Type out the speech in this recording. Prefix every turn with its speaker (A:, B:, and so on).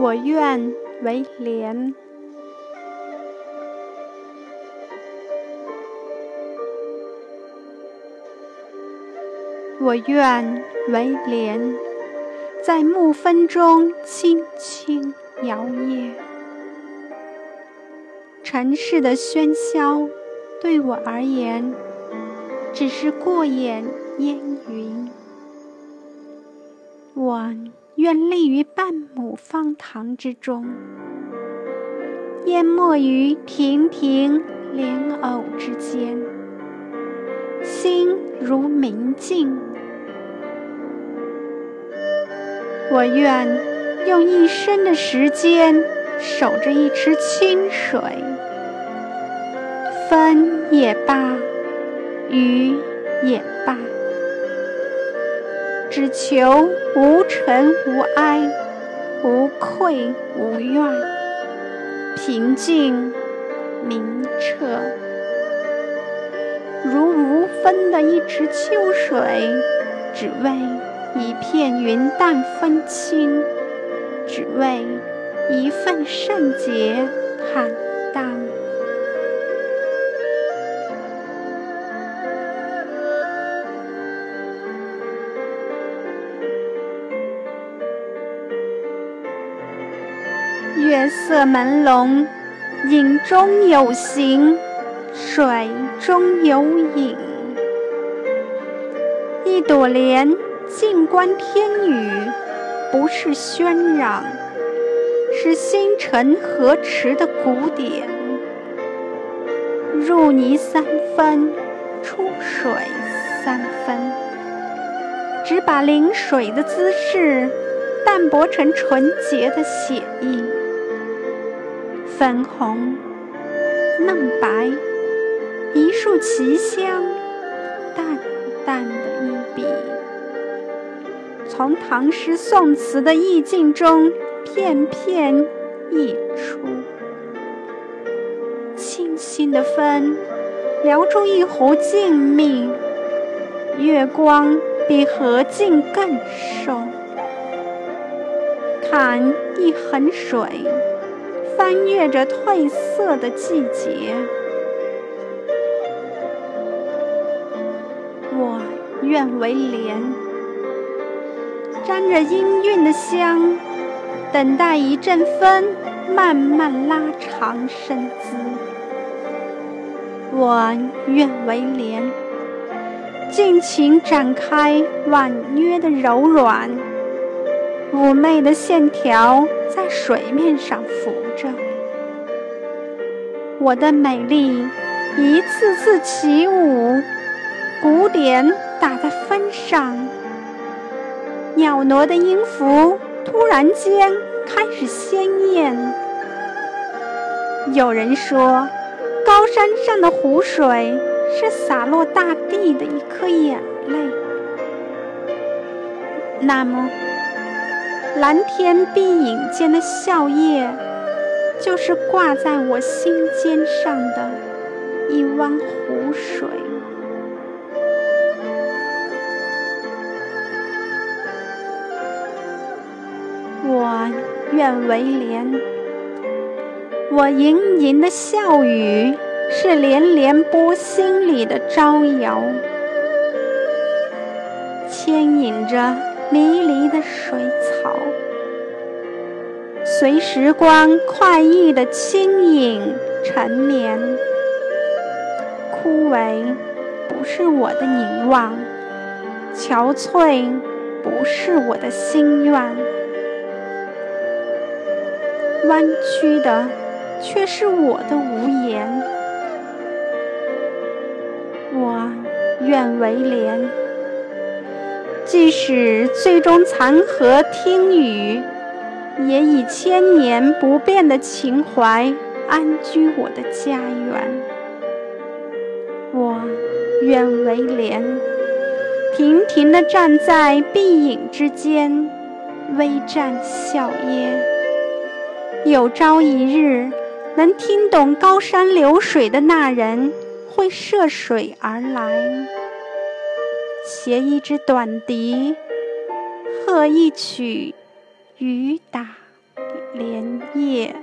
A: 我愿为莲。我愿为莲，在暮风中轻轻摇曳。尘世的喧嚣，对我而言，只是过眼烟云。我愿立于半亩方塘之中，淹没于亭亭莲藕之间，心如明镜。我愿用一生的时间守着一池清水，风也罢，雨也罢，只求无尘无埃，无愧无怨，平静明澈，如无风的一池秋水，只为。一片云淡风轻，只为一份圣洁坦荡。月色朦胧，影中有形，水中有影，一朵莲。静观天宇，不是喧嚷，是星辰河池的古典。入泥三分，出水三分，只把临水的姿势淡泊成纯洁的写意。粉红、嫩白，一束奇香，淡淡的一笔。从唐诗宋词的意境中片片溢出，清新的风撩出一湖静谧，月光比河静更瘦。看一痕水，翻越着褪色的季节，我愿为莲。沾着氤氲的香，等待一阵风慢慢拉长身姿。我愿为莲，尽情展开婉约的柔软，妩媚的线条在水面上浮着。我的美丽一次次起舞，鼓点打在风上。袅娜的音符突然间开始鲜艳。有人说，高山上的湖水是洒落大地的一颗眼泪。那么，蓝天碧影间的笑靥，就是挂在我心尖上的一汪湖水。我愿为莲，我盈盈的笑语是连连波心里的招摇，牵引着迷离的水草，随时光快意的轻盈沉眠。枯萎不是我的凝望，憔悴不是我的心愿。弯曲的，却是我的无言。我愿为莲，即使最终残荷听雨，也以千年不变的情怀安居我的家园。我愿为莲，亭亭地站在碧影之间，微绽笑靥。有朝一日，能听懂高山流水的那人，会涉水而来，携一支短笛，和一曲雨打莲叶。